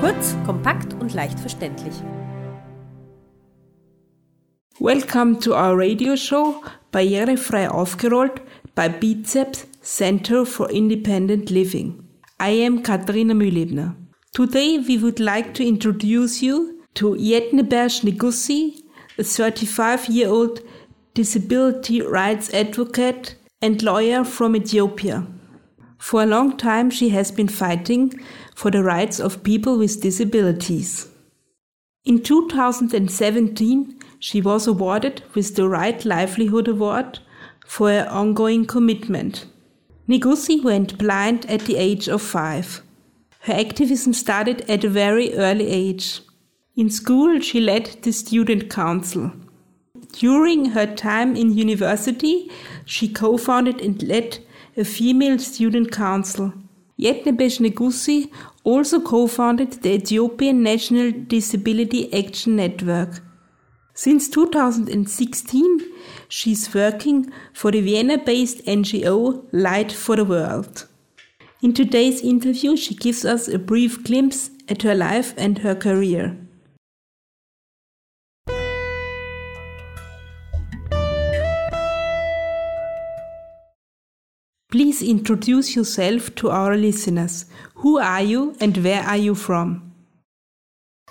Kurz, kompakt und leicht verständlich. Welcome to our radio show Barrierefrei aufgerollt by Bizeps Center for Independent Living. I am Katharina Mühlebner. Today we would like to introduce you to Yetnebersh Nigussie, a 35 year old disability rights advocate and lawyer from Ethiopia. For a long time, she has been fighting for the rights of people with disabilities. In 2017, she was awarded with the Right Livelihood Award for her ongoing commitment. Nigussie went blind at the age of five. Her activism started at a very early age. In school, she led the student council. During her time in university, she co founded and led a female student council. Yetnebersh Nigussie also co-founded the Ethiopian National Disability Action Network. Since 2016, she's working for the Vienna-based NGO Light for the World. In today's interview, she gives us a brief glimpse at her life and her career. Please introduce yourself to our listeners. Who are you and where are you from?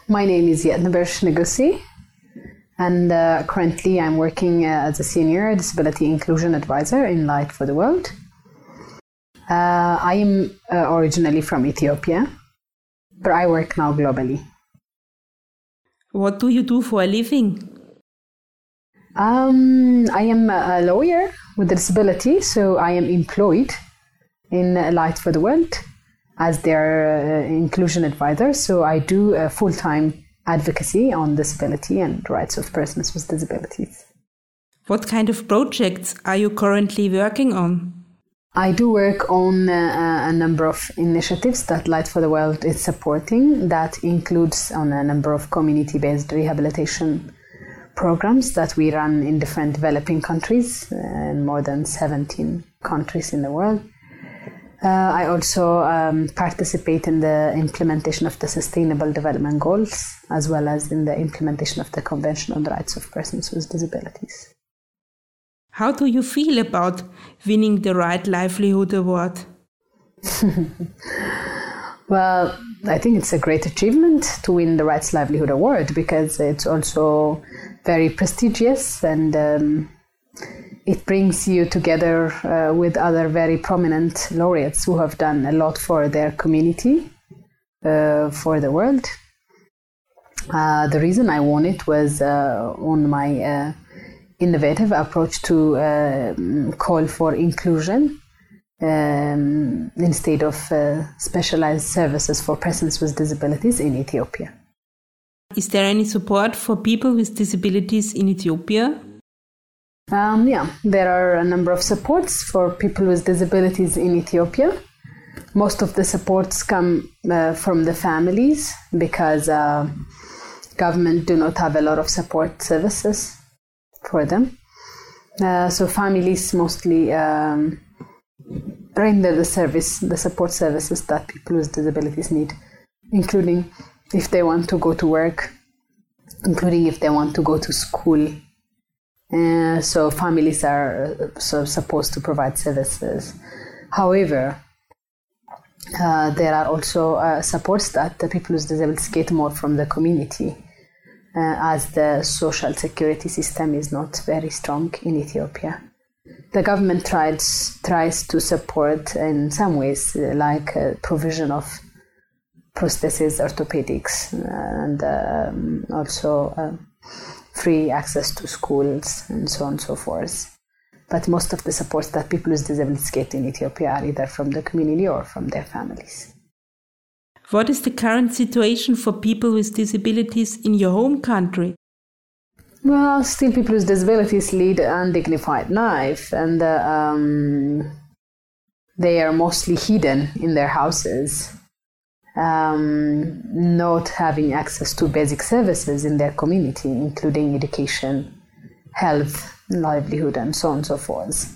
My name is Yetnebersh Nigussie, and uh, currently I'm working uh, as a senior disability inclusion advisor in Light for the World. Uh, I am uh, originally from Ethiopia, but I work now globally. What do you do for a living? Um, I am a lawyer with a disability, so I am employed in Light for the World as their uh, inclusion advisor. So I do uh, full time advocacy on disability and rights of persons with disabilities. What kind of projects are you currently working on? I do work on uh, a number of initiatives that Light for the World is supporting. That includes on a number of community-based rehabilitation programs that we run in different developing countries, uh, in more than 17 countries in the world. Uh, I also um, participate in the implementation of the Sustainable Development Goals, as well as in the implementation of the Convention on the Rights of Persons with Disabilities. How do you feel about winning the Right Livelihood Award? well, I think it's a great achievement to win the Rights Livelihood Award because it's also very prestigious and um, it brings you together uh, with other very prominent laureates who have done a lot for their community, uh, for the world. Uh, the reason I won it was uh, on my uh, innovative approach to um, call for inclusion um, instead of uh, specialized services for persons with disabilities in Ethiopia. Is there any support for people with disabilities in Ethiopia? Um, yeah, there are a number of supports for people with disabilities in Ethiopia. Most of the supports come uh, from the families because uh, government do not have a lot of support services for them. Uh, so families mostly um, render the service, the support services that people with disabilities need, including if they want to go to work, including if they want to go to school. Uh, so families are uh, so supposed to provide services. However, uh, there are also uh, supports that the people with disabilities get more from the community, uh, as the social security system is not very strong in Ethiopia. The government tries tries to support in some ways, uh, like provision of prosthesis, orthopedics, and um, also uh, free access to schools and so on and so forth. But most of the supports that people with disabilities get in Ethiopia are either from the community or from their families. What is the current situation for people with disabilities in your home country? Well, still, people with disabilities lead an undignified life, and uh, um, they are mostly hidden in their houses um, not having access to basic services in their community, including education, health, livelihood, and so on and so forth.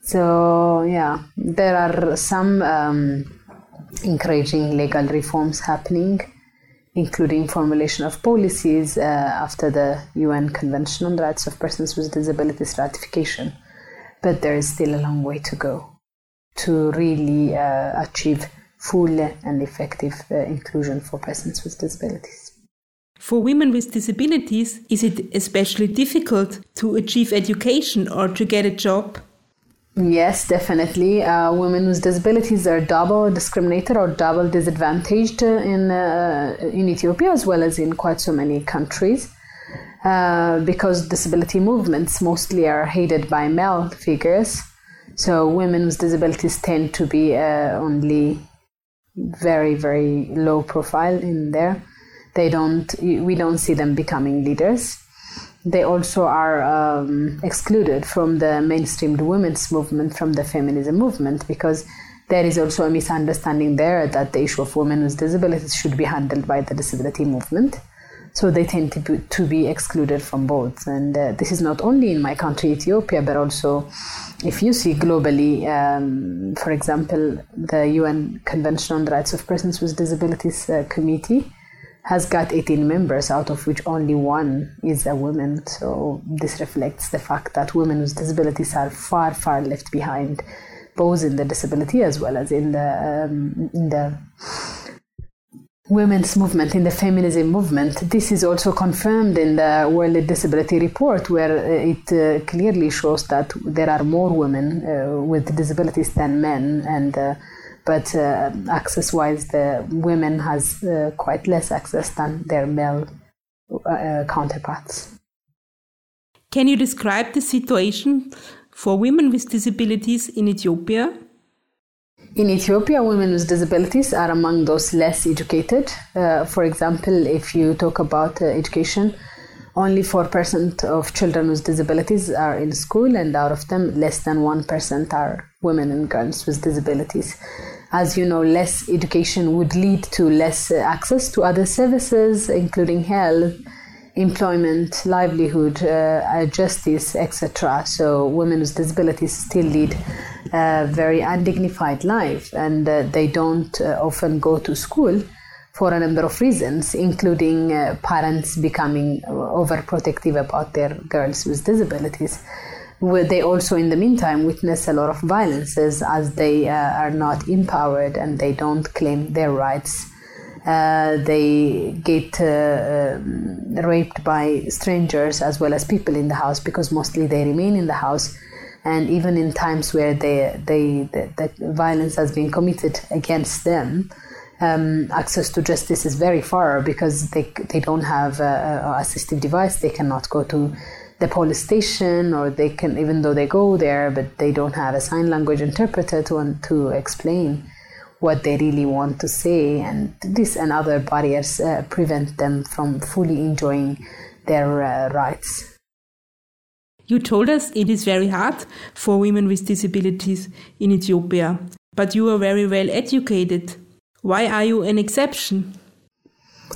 So, yeah, there are some um, encouraging legal reforms happening, including formulation of policies uh, after the UN Convention on the Rights of Persons with Disabilities ratification. But there is still a long way to go to really uh, achieve full and effective uh, inclusion for persons with disabilities. For women with disabilities, is it especially difficult to achieve education or to get a job? Yes, definitely. Uh, women with disabilities are double discriminated or double disadvantaged in uh, in Ethiopia as well as in quite so many countries, uh, because disability movements mostly are headed by male figures. So women with disabilities tend to be uh, only very very low profile in there. They don't. We don't see them becoming leaders they also are um, excluded from the mainstreamed women's movement, from the feminism movement, because there is also a misunderstanding there that the issue of women with disabilities should be handled by the disability movement. So they tend to be, to be excluded from both. And uh, this is not only in my country, Ethiopia, but also if you see globally, um, for example, the UN Convention on the Rights of Persons with Disabilities uh, Committee has got 18 members, out of which only one is a woman. So this reflects the fact that women with disabilities are far, far left behind, both in the disability as well as in the um, in the women's movement, in the feminism movement. This is also confirmed in the World Disability Report, where it uh, clearly shows that there are more women uh, with disabilities than men, and uh, but uh, access wise the women has uh, quite less access than their male uh, counterparts can you describe the situation for women with disabilities in ethiopia in Ethiopia, women with disabilities are among those less educated. Uh, for example, if you talk about uh, education, only 4% of children with disabilities are in school, and out of them, less than 1% are women and girls with disabilities as you know, less education would lead to less uh, access to other services, including health, employment, livelihood, uh, justice, etc. So women with disabilities still lead a very undignified life, and uh, they don't uh, often go to school for a number of reasons, including uh, parents becoming overprotective about their girls with disabilities Where they also in the meantime witness a lot of violences as they uh, are not empowered and they don't claim their rights uh, they get uh, um, raped by strangers as well as people in the house because mostly they remain in the house. And even in times where they, they, the, the violence has been committed against them um, access to justice is very far because they, they don't have a, a assistive device. They cannot go to the police station or they can even though they go there but they don't have a sign language interpreter to, to explain what they really want to say and this and other barriers uh, prevent them from fully enjoying their uh, rights. You told us it is very hard for women with disabilities in ethiopia but you are very well educated. Why are you an exception?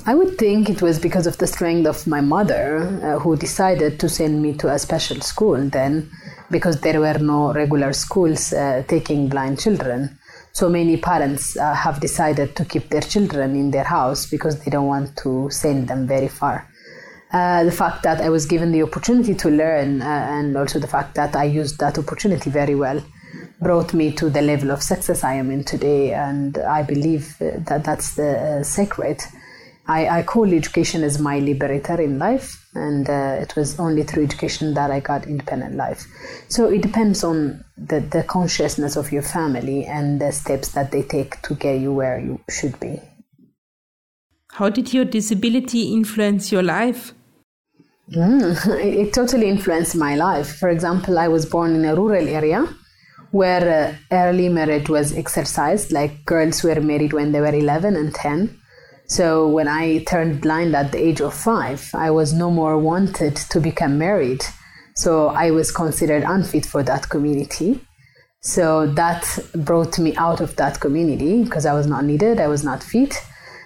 I would think it was because of the strength of my mother, uh, who decided to send me to a special school then, because there were no regular schools uh, taking blind children. So many parents uh, have decided to keep their children in their house because they don't want to send them very far. Uh, the fact that I was given the opportunity to learn, uh, and also the fact that I used that opportunity very well, brought me to the level of success I am in today. And I believe uh, that that's the secret I, I call education as my liberator in life, and uh, it was only through education that I got independent life. So it depends on the, the consciousness of your family and the steps that they take to get you where you should be. How did your disability influence your life? Mm, it, it, totally influenced my life. For example, I was born in a rural area where uh, early marriage was exercised, like girls were married when they were 11 and 10 so when I turned blind at the age of five, I was no more wanted to become married. So I was considered unfit for that community. So that brought me out of that community because I was not needed, I was not fit.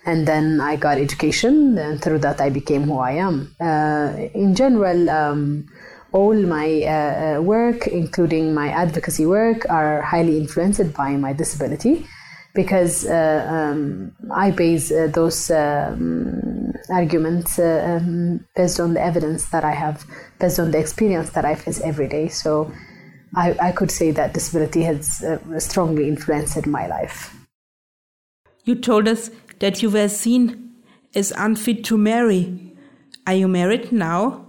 And then I got education, and through that I became who I am. Uh, in general, um, all my uh, uh work, including my advocacy work, are highly influenced by my disability because uh, um, I base uh, those um, arguments uh, um, based on the evidence that I have, based on the experience that I face every day. So I, I could say that disability has uh, strongly influenced my life. You told us that you were seen as unfit to marry. Are you married now?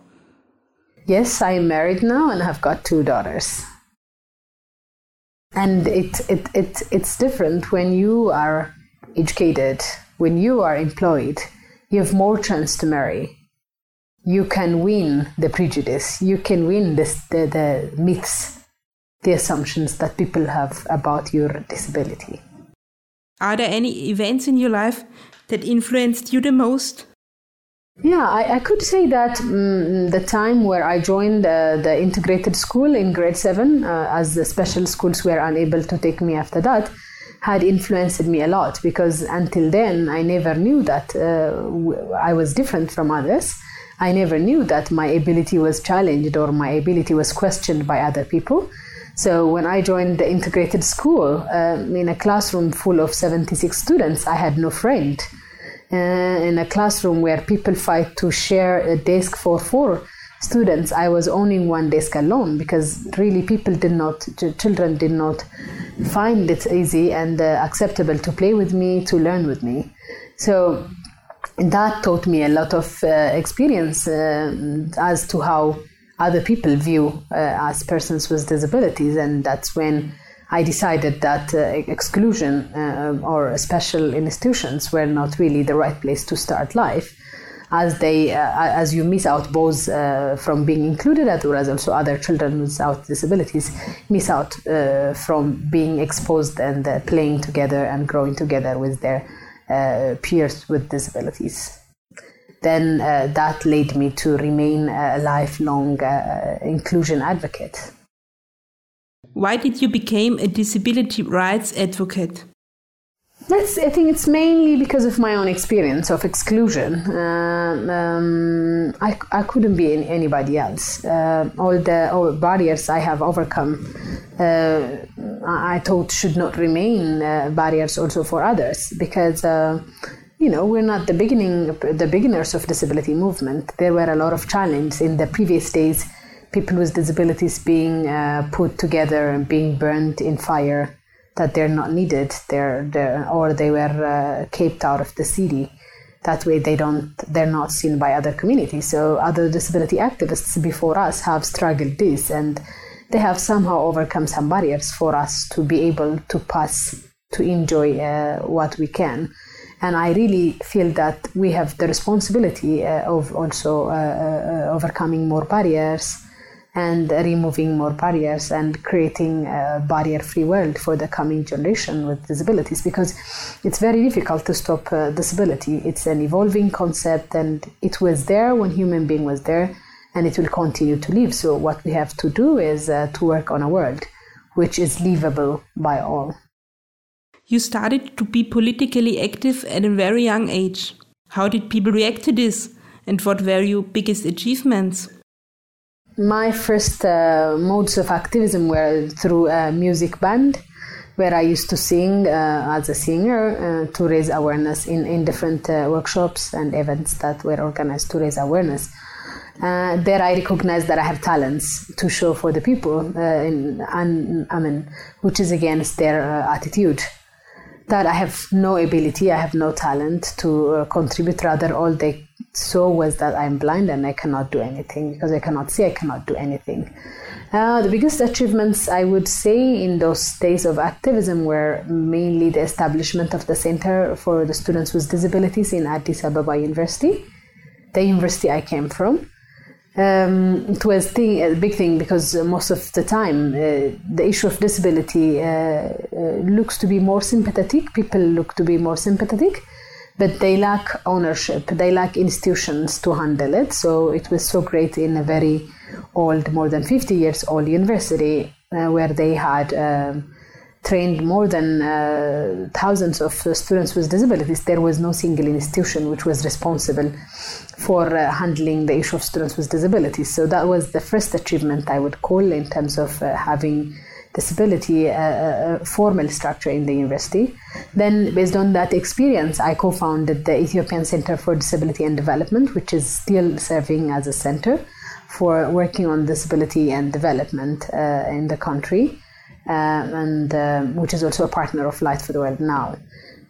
Yes, I am married now and have got two daughters and it, it, it, it's different when you are educated when you are employed you have more chance to marry. You can win the prejudice. You can win this, the, the myths the assumptions that people have about your disability. Are there any events in your life that influenced you the most yeah, I, I could say that um, the time where I joined uh, the integrated school in grade seven, uh, as the special schools were unable to take me after that, had influenced me a lot because until then I never knew that uh, I was different from others. I never knew that my ability was challenged or my ability was questioned by other people. So when I joined the integrated school um, in a classroom full of 76 students, I had no friend uh, in a classroom where people fight to share a desk for four students, I was owning one desk alone because really people did not, children did not find it easy and uh, acceptable to play with me, to learn with me. So that taught me a lot of uh, experience uh, as to how other people view uh, as persons with disabilities, and that's when I decided that uh, exclusion uh, or special institutions were not really the right place to start life, as they uh, as you miss out both uh, from being included well as also other children without disabilities miss out uh, from being exposed and uh, playing together and growing together with their peers with disabilities. Then that led me to remain a lifelong inclusion advocate. Why did you become a disability rights advocate? That's, I think it's mainly because of my own experience of exclusion. Uh, um, I, I couldn't be in anybody else. Uh, all the all barriers I have overcome, uh, I thought should not remain uh, barriers also for others because uh, you know we're not the beginning the beginners of disability movement. There were a lot of challenges in the previous days people with disabilities being uh, put together and being burned in fire that they're not needed. They're, they're or they were uh, caped out of the city. That way they don't they're not seen by other communities. So other disability activists before us have struggled this and they have somehow overcome some barriers for us to be able to pass to enjoy uh, what we can. And I really feel that we have the responsibility uh, of also uh, uh, overcoming more barriers and removing more barriers and creating a barrier free world for the coming generation with disabilities because it's very difficult to stop uh, disability. It's an evolving concept and it was there when human being was there and it will continue to live. So what we have to do is uh, to work on a world which is livable by all. You started to be politically active at a very young age. How did people react to this? And what were your biggest achievements my first uh, modes of activism were through a music band where I used to sing uh, as a singer uh, to raise awareness in, in different uh, workshops and events that were organized to raise awareness. Uh, there I recognized that I have talents to show for the people, uh, in, and, I mean, which is against their attitude that I have no ability, I have no talent to contribute. Rather, all they so was that I'm blind and I cannot do anything because I cannot see, I cannot do anything. Uh, the biggest achievements I would say in those days of activism were mainly the establishment of the Center for the Students with Disabilities in Addis Ababa University, the university I came from. Um, it was thing, a big thing because most of the time uh, the issue of disability uh, uh, looks to be more sympathetic. People look to be more sympathetic but they lack ownership. They lack institutions to handle it. So it was so great in a very old, more than 50 years old university uh, where they had um, trained more than uh, thousands of students with disabilities. There was no single institution which was responsible for uh, handling the issue of students with disabilities. So that was the first achievement I would call in terms of uh, having disability a, a formal structure in the university. Then, based on that experience, I co founded the Ethiopian Center for Disability and Development, which is still serving as a center for working on disability and development uh, in the country, uh, and uh, which is also a partner of Light for the World now.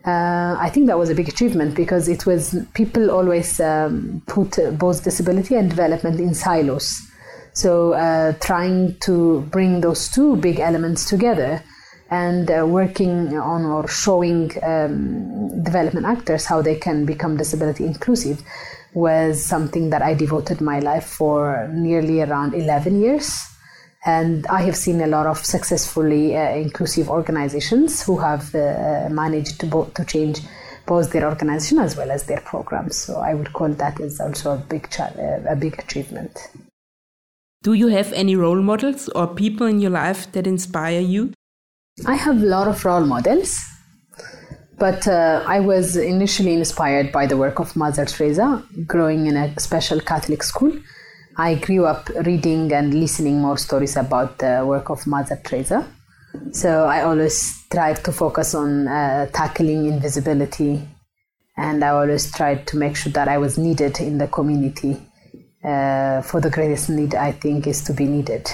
Uh, I think that was a big achievement because it was people always um, put both disability and development in silos. So uh, trying to bring those two big elements together and uh, working on or showing um, development actors how they can become disability inclusive was something that I devoted my life for nearly around 11 years. And I have seen a lot of successfully uh, inclusive organizations who have uh, managed to, bo- to change both their organization as well as their programs. So I would call that as also a big, cha- a big achievement. Do you have any role models or people in your life that inspire you? I have a lot of role models, but uh, I was initially inspired by the work of Mother Teresa, growing in a special Catholic school. I grew up reading and listening more stories about the work of Mother Teresa. So I always tried to focus on uh, tackling invisibility, and I always tried to make sure that I was needed in the community. Uh, for the greatest need, I think, is to be needed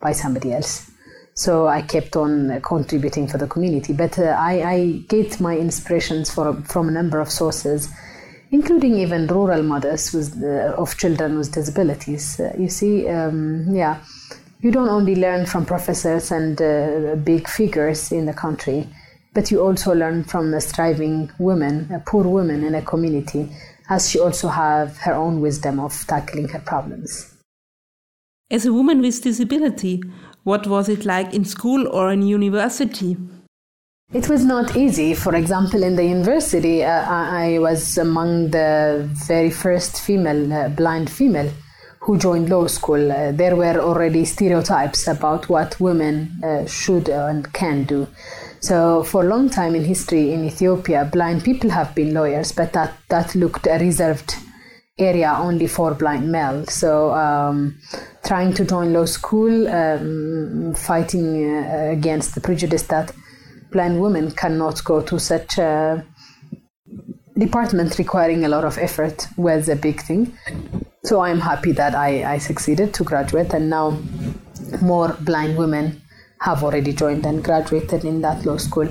by somebody else. So I kept on contributing for the community. But uh, I, I get my inspirations for, from a number of sources including even rural mothers with, uh, of children with disabilities. Uh, you see, um, yeah, you don't only learn from professors and uh, big figures in the country, but you also learn from the striving women, a poor woman in a community, as she also have her own wisdom of tackling her problems. As a woman with disability, what was it like in school or in university? It was not easy. For example, in the university, uh, I was among the very first female, uh, blind female, who joined law school. Uh, there were already stereotypes about what women uh, should and can do. So, for a long time in history in Ethiopia, blind people have been lawyers, but that, that looked a reserved area only for blind males. So, um, trying to join law school, um, fighting uh, against the prejudice that blind women cannot go to such a department requiring a lot of effort was a big thing. So I'm happy that I, I succeeded to graduate, and now more blind women have already joined and graduated in that law school.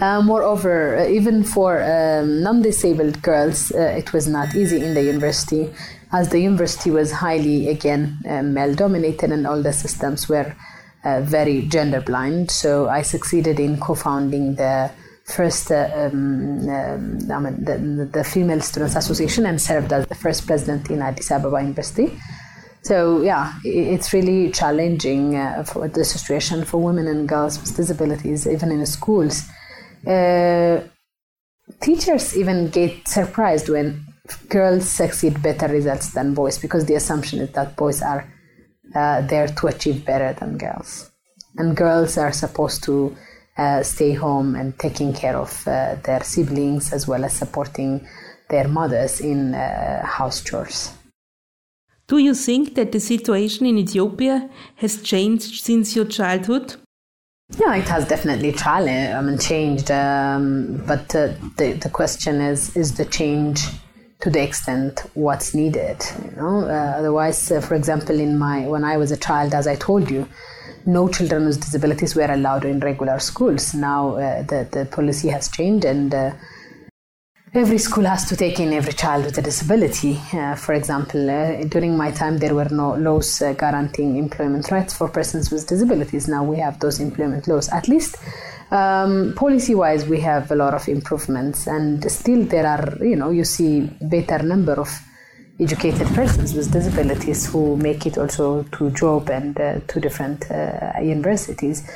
Uh, moreover, uh, even for um, non disabled girls, uh, it was not easy in the university, as the university was highly, again, uh, male dominated, and all the systems were uh, very gender blind. So I succeeded in co founding the first uh, um, um, I mean, the, the, Female Students Association and served as the first president in Addis Ababa University. So yeah, it's really challenging uh, for the situation for women and girls with disabilities, even in schools. Uh, teachers even get surprised when girls succeed better results than boys because the assumption is that boys are uh, there to achieve better than girls, and girls are supposed to uh, stay home and taking care of uh, their siblings as well as supporting their mothers in uh, house chores. Do you think that the situation in Ethiopia has changed since your childhood? Yeah, it has definitely challenged, I mean, changed. Um, but uh, the the question is: is the change to the extent what's needed? You know, uh, otherwise, uh, for example, in my when I was a child, as I told you, no children with disabilities were allowed in regular schools. Now uh, the the policy has changed and uh, every school has to take in every child with a disability. Uh, for example, uh, during my time, there were no laws uh, guaranteeing employment rights for persons with disabilities. Now we have those employment laws. At least um, policy wise, we have a lot of improvements, and still there are, you know, you see better number of educated persons with disabilities who make it also to job and uh, to different uh, universities.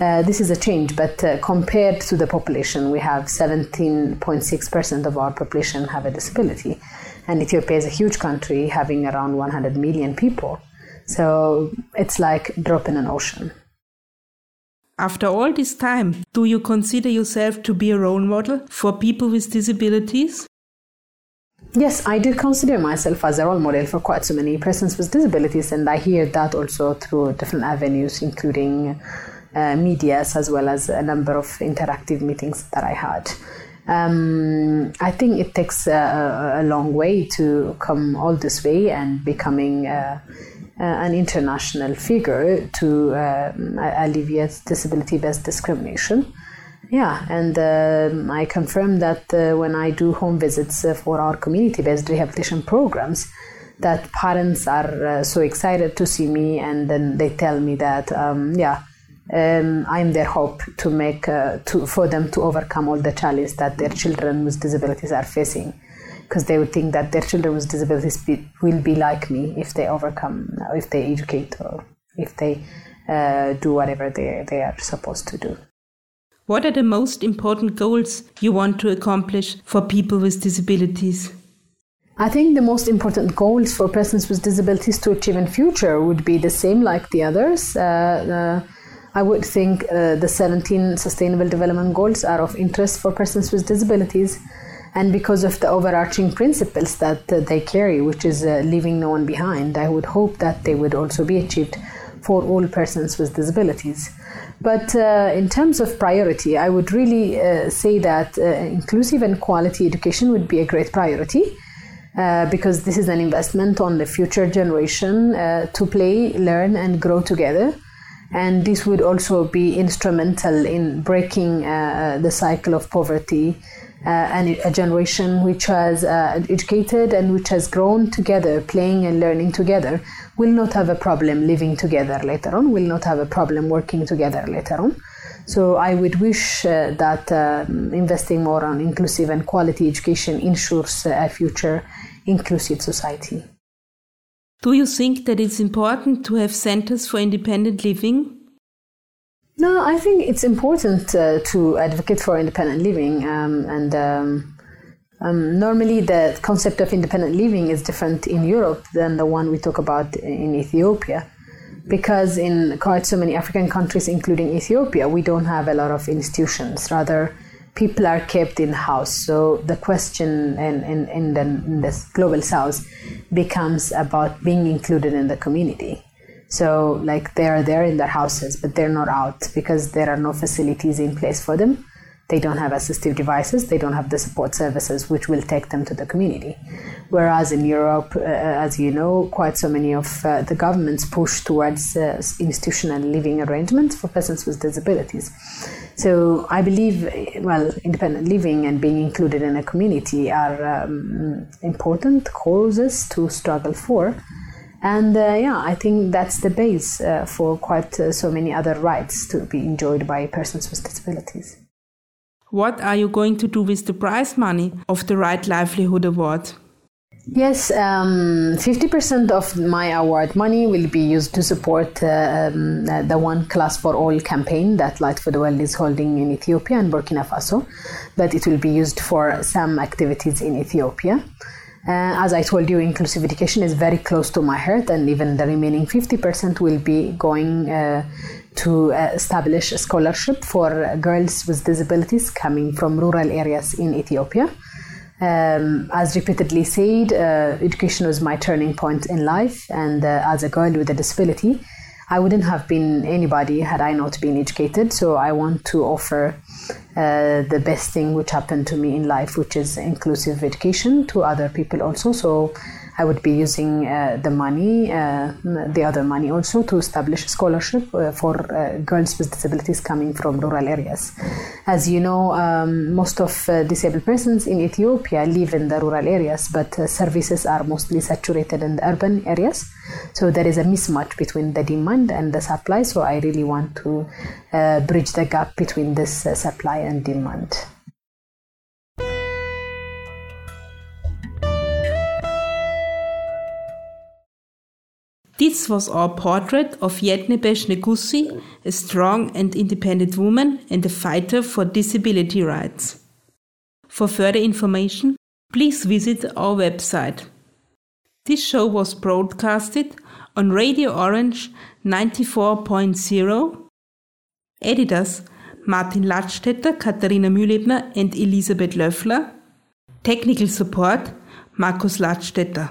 Uh, this is a change, but uh, compared to the population, we have 17.6% of our population have a disability, and Ethiopia is a huge country having around 100 million people. So it's like drop in an ocean. After all this time, do you consider yourself to be a role model for people with disabilities? Yes, I do consider myself as a role model for quite so many persons with disabilities, and I hear that also through different avenues, including uh, medias as well as a number of interactive meetings that I had. Um, I think it takes a, long way to come all this way and becoming uh, an international figure to uh, alleviate disability based discrimination. Yeah, and um, I confirm that uh, when I do home visits uh, for our community based rehabilitation programs, that parents are uh, so excited to see me and then they tell me that, um, yeah, um, I'm their hope to make uh, to for them to overcome all the challenges that their children with disabilities are facing, because they would think that their children with disabilities be, will be like me if they overcome, if they educate or if they uh, do whatever they they are supposed to do. What are the most important goals you want to accomplish for people with disabilities? I think the most important goals for persons with disabilities to achieve in future would be the same like the others. Uh, uh, I would think uh, the 17 Sustainable Development Goals are of interest for persons with disabilities. And because of the overarching principles that uh, they carry, which is uh, leaving no one behind, I would hope that they would also be achieved for all persons with disabilities. But uh, in terms of priority, I would really uh, say that uh, inclusive and quality education would be a great priority. because this is an investment on the future generation to play, learn, and grow together and this would also be instrumental in breaking uh, the cycle of poverty uh, and a generation which has uh, educated and which has grown together, playing and learning together, will not have a problem living together later on, will not have a problem working together later on. So I would wish uh, that um, investing more on inclusive and quality education ensures a future inclusive society. Do you think that it's important to have centers for independent living? No, I think it's important uh, to advocate for independent living. Um, and um, um, normally, the concept of independent living is different in Europe than the one we talk about in Ethiopia. Because in quite so many African countries, including Ethiopia, we don't have a lot of institutions. Rather, people are kept in house. So the question in, in, in, the, in the global south becomes about being included in the community. So like they are there in their houses, but they're not out because there are no facilities in place for them. They don't have assistive devices. They don't have the support services which will take them to the community. Whereas in Europe, uh, as you know, quite so many of uh, the governments push towards uh, institutional living arrangements for persons with disabilities. So I believe, well, independent living and being included in a community are um, important causes to struggle for. And uh, yeah, I think that's the base uh, for quite uh, so many other rights to be enjoyed by persons with disabilities. What are you going to do with the prize money of the Right Livelihood Award? Yes, um, 50% of my award money will be used to support uh, um, uh, the One Class for All campaign that Light for the World is holding in Ethiopia and Burkina Faso, but it will be used for some activities in Ethiopia. Uh, as I told you, inclusive education is very close to my heart, and even the remaining 50% will be going uh, to establish a scholarship for girls with disabilities coming from rural areas in Ethiopia. Um, as repeatedly said, uh, education was my turning point in life, and uh, as a girl with a disability, I wouldn't have been anybody had I not been educated. So I want to offer uh, the best thing which happened to me in life, which is inclusive education to other people also. So I would be using uh, the money, uh, the other money also to establish a scholarship uh, for girls with disabilities coming from rural areas. As you know, um, most of disabled persons in Ethiopia live in the rural areas, but services are mostly saturated in the urban areas. So there is a mismatch between the demand and the supply. So I really want to bridge the gap between this supply and demand. This was our portrait of Yetnebersh Nigussie, a strong and independent woman and a fighter for disability rights. For further information, please visit our website. This show was broadcasted on Radio Orange 94.0. Editors Martin Ladstätter, Katharina Mühlebner and Elisabeth Löffler. Technical support Markus Ladstätter.